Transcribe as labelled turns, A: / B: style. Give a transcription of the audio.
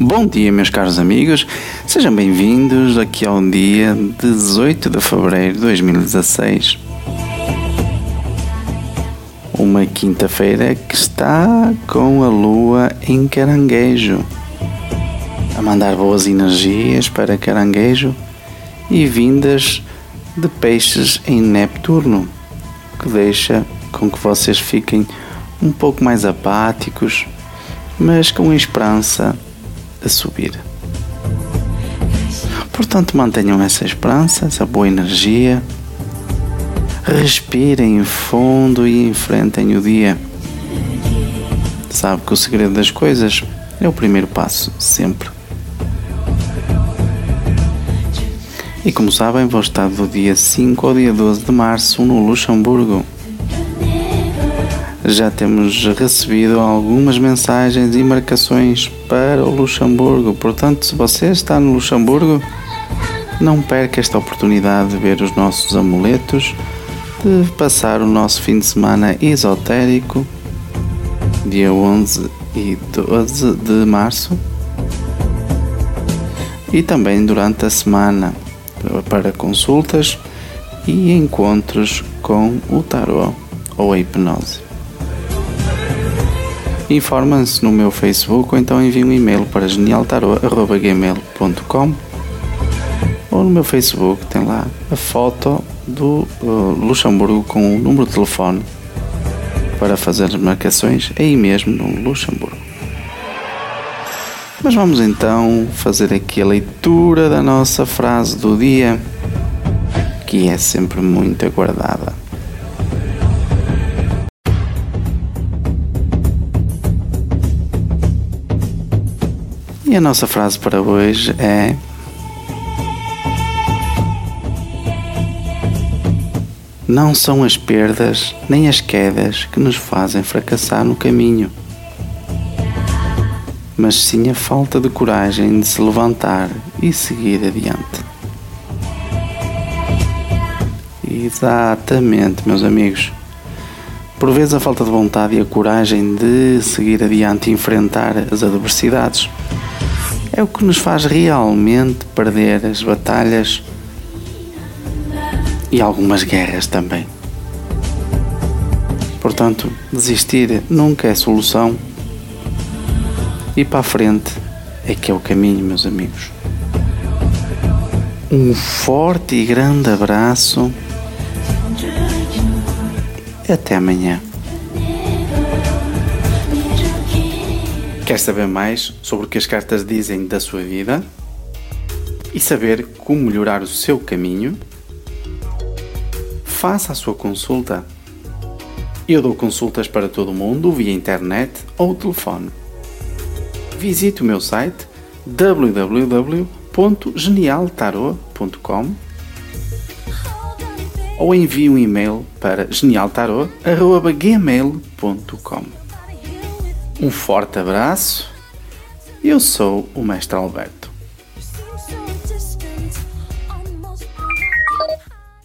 A: Bom dia, meus caros amigos, sejam bem-vindos aqui ao dia 18 de fevereiro de 2016. Uma quinta-feira que está com a lua em caranguejo, a mandar boas energias para caranguejo e vindas de peixes em Neptuno, que deixa com que vocês fiquem um pouco mais apáticos, mas com esperança a subir. Portanto, mantenham essa esperança, essa boa energia. Respirem fundo e enfrentem o dia. Sabe que o segredo das coisas é o primeiro passo, sempre. E como sabem, vou estar do dia 5 ao dia 12 de março no Luxemburgo já temos recebido algumas mensagens e marcações para o Luxemburgo. Portanto, se você está no Luxemburgo, não perca esta oportunidade de ver os nossos amuletos, de passar o nosso fim de semana esotérico, dia 11 e 12 de março, e também durante a semana para consultas e encontros com o tarot ou a hipnose. Informa-se no meu Facebook ou então envie um e-mail para genialtarot.gmail.com ou no meu Facebook tem lá a foto do uh, Luxemburgo com o número de telefone para fazer as marcações aí mesmo no Luxemburgo. Mas vamos então fazer aqui a leitura da nossa frase do dia, que é sempre muito aguardada. E a nossa frase para hoje é: Não são as perdas nem as quedas que nos fazem fracassar no caminho, mas sim a falta de coragem de se levantar e seguir adiante. Exatamente, meus amigos. Por vezes a falta de vontade e a coragem de seguir adiante e enfrentar as adversidades é o que nos faz realmente perder as batalhas e algumas guerras também. Portanto, desistir nunca é solução e para a frente é que é o caminho, meus amigos. Um forte e grande abraço. Até amanhã. Quer saber mais sobre o que as cartas dizem da sua vida? E saber como melhorar o seu caminho? Faça a sua consulta. Eu dou consultas para todo mundo via internet ou telefone. Visite o meu site www.genialtarot.com ou envie um e-mail para genialtarot.gmail.com um forte abraço. Eu sou o Mestre Alberto.